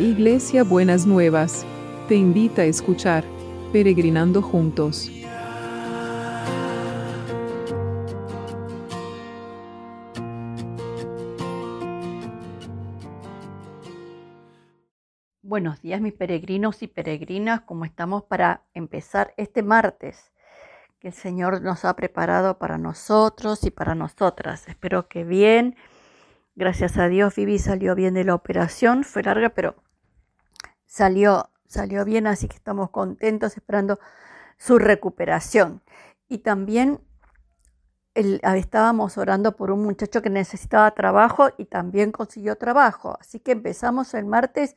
Iglesia Buenas Nuevas, te invita a escuchar Peregrinando Juntos. Buenos días mis peregrinos y peregrinas, ¿cómo estamos para empezar este martes que el Señor nos ha preparado para nosotros y para nosotras? Espero que bien. Gracias a Dios Vivi salió bien de la operación, fue larga, pero salió, salió bien, así que estamos contentos esperando su recuperación. Y también estábamos orando por un muchacho que necesitaba trabajo y también consiguió trabajo. Así que empezamos el martes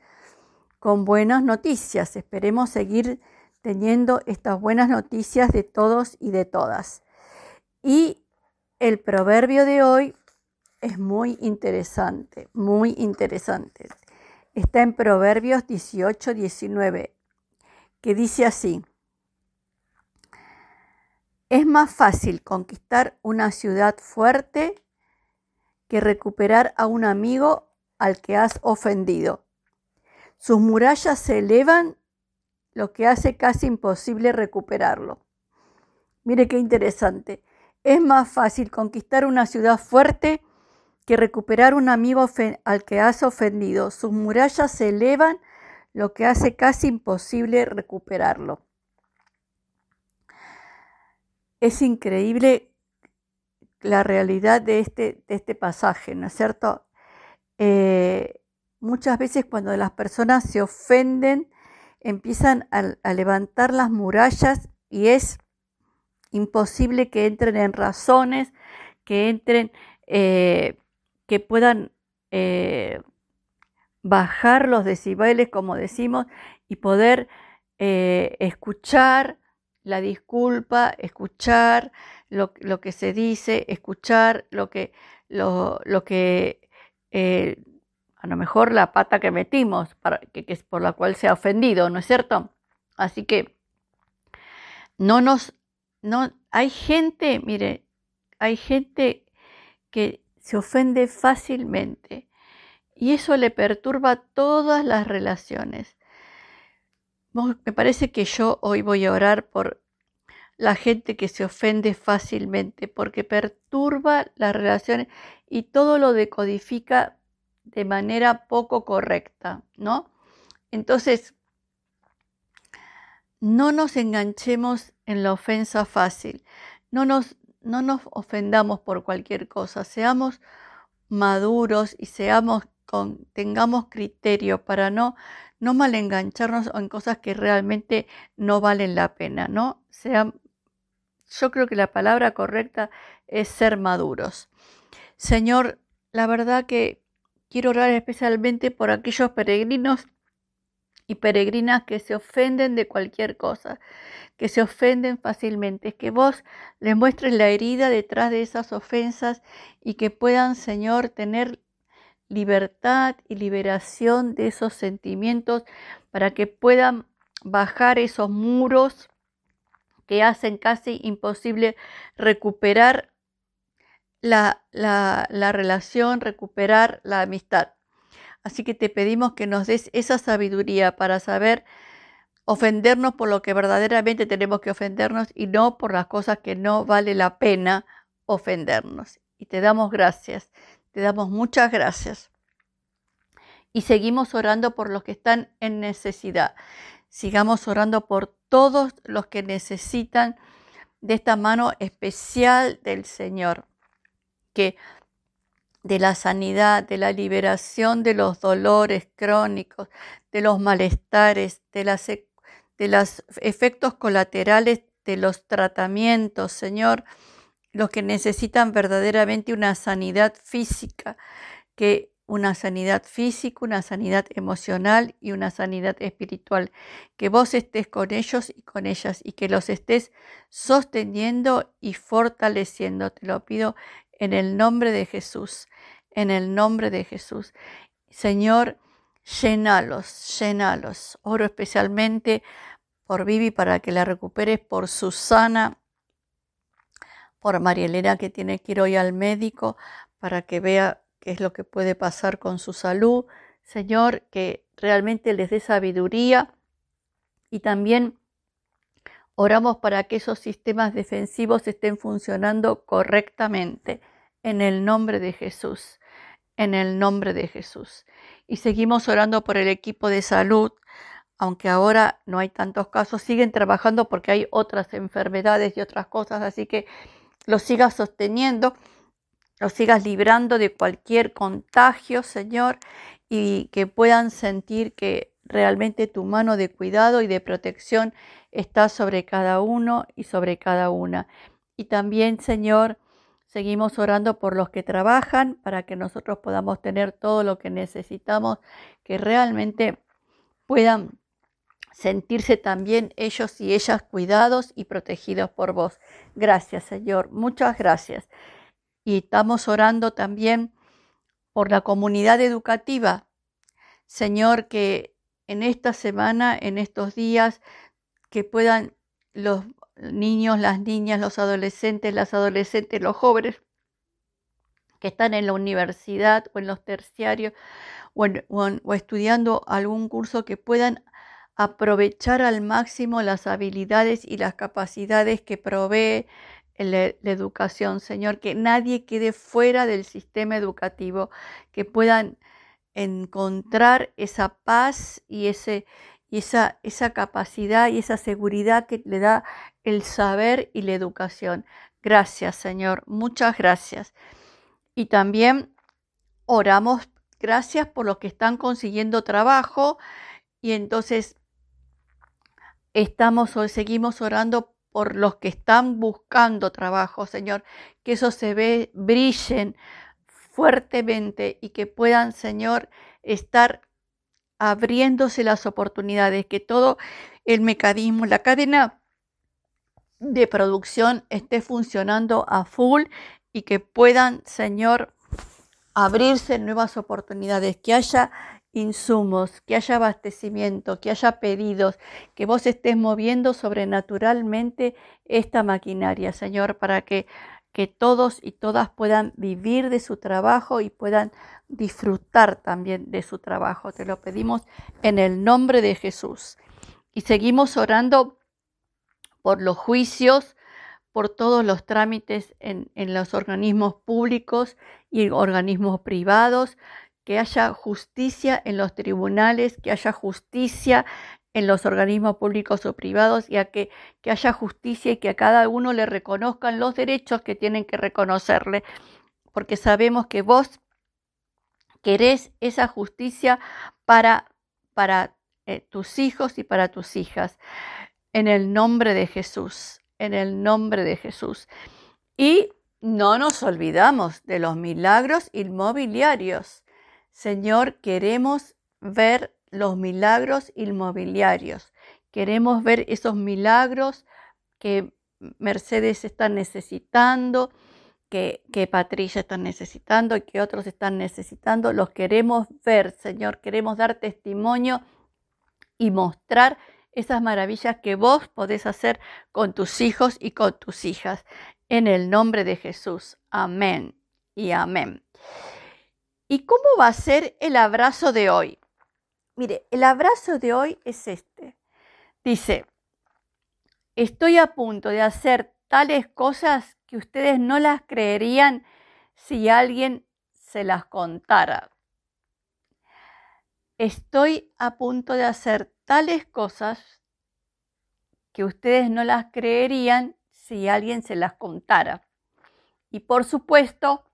con buenas noticias. Esperemos seguir teniendo estas buenas noticias de todos y de todas. Y el proverbio de hoy es muy interesante, muy interesante. Está en Proverbios 18, 19, que dice así. Es más fácil conquistar una ciudad fuerte que recuperar a un amigo al que has ofendido. Sus murallas se elevan, lo que hace casi imposible recuperarlo. Mire qué interesante. Es más fácil conquistar una ciudad fuerte que recuperar un amigo al que has ofendido. Sus murallas se elevan, lo que hace casi imposible recuperarlo. Es increíble la realidad de este, de este pasaje, ¿no es cierto? Eh, Muchas veces cuando las personas se ofenden, empiezan a, levantar las murallas y es imposible que entren en razones, que entren, eh, que puedan eh, bajar los decibeles, como decimos, y poder eh, escuchar la disculpa, escuchar lo, que se dice, escuchar lo que, lo, lo que a lo mejor la pata que metimos, para, que, es por la cual se ha ofendido, ¿no es cierto? Así que no nos, no, hay gente, mire, hay gente que se ofende fácilmente y eso le perturba todas las relaciones. Me parece que yo hoy voy a orar por la gente que se ofende fácilmente porque perturba las relaciones y todo lo decodifica de manera poco correcta, ¿no? Entonces, no nos enganchemos en la ofensa fácil, no nos, no nos ofendamos por cualquier cosa, seamos maduros y seamos tengamos criterio para no, no malengancharnos en cosas que realmente no valen la pena, ¿no? Sea, yo creo que la palabra correcta es ser maduros. Señor, la verdad que Quiero orar especialmente por aquellos peregrinos y peregrinas que se ofenden de cualquier cosa, que se ofenden fácilmente, que vos les muestres la herida detrás de esas ofensas y que puedan, Señor, tener libertad y liberación de esos sentimientos para que puedan bajar esos muros que hacen casi imposible recuperar la, la, relación, recuperar la amistad. Así que te pedimos que nos des esa sabiduría para saber ofendernos por lo que verdaderamente tenemos que ofendernos y no por las cosas que no vale la pena ofendernos. Y te damos gracias, te damos muchas gracias. Y seguimos orando por los que están en necesidad. Sigamos orando por todos los que necesitan de esta mano especial del Señor que de la sanidad, de la liberación de los dolores crónicos, de los malestares, de, las, e, de los efectos colaterales de los tratamientos, Señor, los que necesitan verdaderamente una sanidad física, que una sanidad física, una sanidad emocional y una sanidad espiritual. Que vos estés con ellos y con ellas y que los estés sosteniendo y fortaleciendo. Te lo pido en el nombre de Jesús, en el nombre de Jesús. Señor, llenalos, llenalos. Oro especialmente por Vivi para que la recuperes, por Susana, por María Elena que tiene que ir hoy al médico para que vea qué es lo que puede pasar con su salud. Señor, que realmente les dé sabiduría y también oramos para que esos sistemas defensivos estén funcionando correctamente en el nombre de Jesús, en el nombre de Jesús. Y seguimos orando por el equipo de salud, aunque ahora no hay tantos casos, siguen trabajando porque hay otras enfermedades y otras cosas, así que lo sigas sosteniendo, lo sigas librando de cualquier contagio, Señor, y que puedan sentir que realmente tu mano de cuidado y de protección está sobre cada uno y sobre cada una. Y también, Señor, seguimos orando por los que trabajan para que nosotros podamos tener todo lo que necesitamos, que realmente puedan sentirse también ellos y ellas cuidados y protegidos por vos. Gracias, Señor. Muchas gracias. Y estamos orando también por la comunidad educativa. Señor, que en esta semana, en estos días, que puedan los niños, las niñas, los adolescentes, las adolescentes, los jóvenes que están en la universidad o en los terciarios o, estudiando algún curso que puedan aprovechar al máximo las habilidades y las capacidades que provee la, educación, Señor, que nadie quede fuera del sistema educativo, que puedan encontrar esa paz y, ese, y esa, esa capacidad y esa seguridad que le da el saber y la educación. Gracias, Señor, muchas gracias. Y también oramos, gracias por los que están consiguiendo trabajo y entonces estamos hoy, seguimos orando por los que están buscando trabajo, Señor, que eso se ve, brillen fuertemente y que puedan, Señor, estar abriéndose las oportunidades, que todo el mecanismo, la cadena de producción esté funcionando a full y que puedan, Señor, abrirse nuevas oportunidades, que haya insumos, que haya abastecimiento, que haya pedidos, que vos estés moviendo sobrenaturalmente esta maquinaria, Señor, para que, que todos y todas puedan vivir de su trabajo y puedan disfrutar también de su trabajo. Te lo pedimos en el nombre de Jesús. Y seguimos orando por los juicios, por todos los trámites en, en los organismos públicos y organismos privados, que haya justicia en los tribunales, que haya justicia en los organismos públicos o privados y a que, que haya justicia y que a cada uno le reconozcan los derechos que tienen que reconocerle, porque sabemos que vos querés esa justicia para, para eh, tus hijos y para tus hijas. En el nombre de Jesús, en el nombre de Jesús. Y no nos olvidamos de los milagros inmobiliarios. Señor, queremos ver los milagros inmobiliarios. Queremos ver esos milagros que Mercedes está necesitando, que, que, Patricia está necesitando y que otros están necesitando. Los queremos ver, Señor. Queremos dar testimonio y mostrar esas maravillas que vos podés hacer con tus hijos y con tus hijas. En el nombre de Jesús. Amén y amén. ¿Y cómo va a ser el abrazo de hoy? Mire, el abrazo de hoy es este. Dice, estoy a punto de hacer tales cosas que ustedes no las creerían si alguien se las contara. Estoy a punto de hacer tales cosas que ustedes no las creerían si alguien se las contara. Y por supuesto,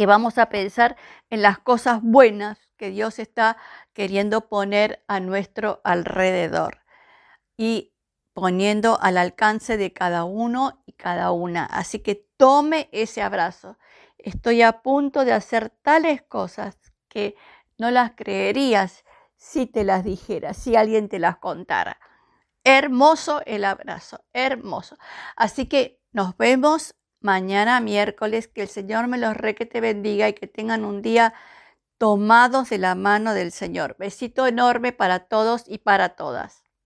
que vamos a pensar en las cosas buenas que Dios está queriendo poner a nuestro alrededor y poniendo al alcance de cada uno y cada una. Así que tome ese abrazo. Estoy a punto de hacer tales cosas que no las creerías si te las dijera, si alguien te las contara. Hermoso el abrazo, hermoso. Así que nos vemos mañana miércoles. Que el Señor me los re que te bendiga y que tengan un día tomados de la mano del Señor. Besito enorme para todos y para todas.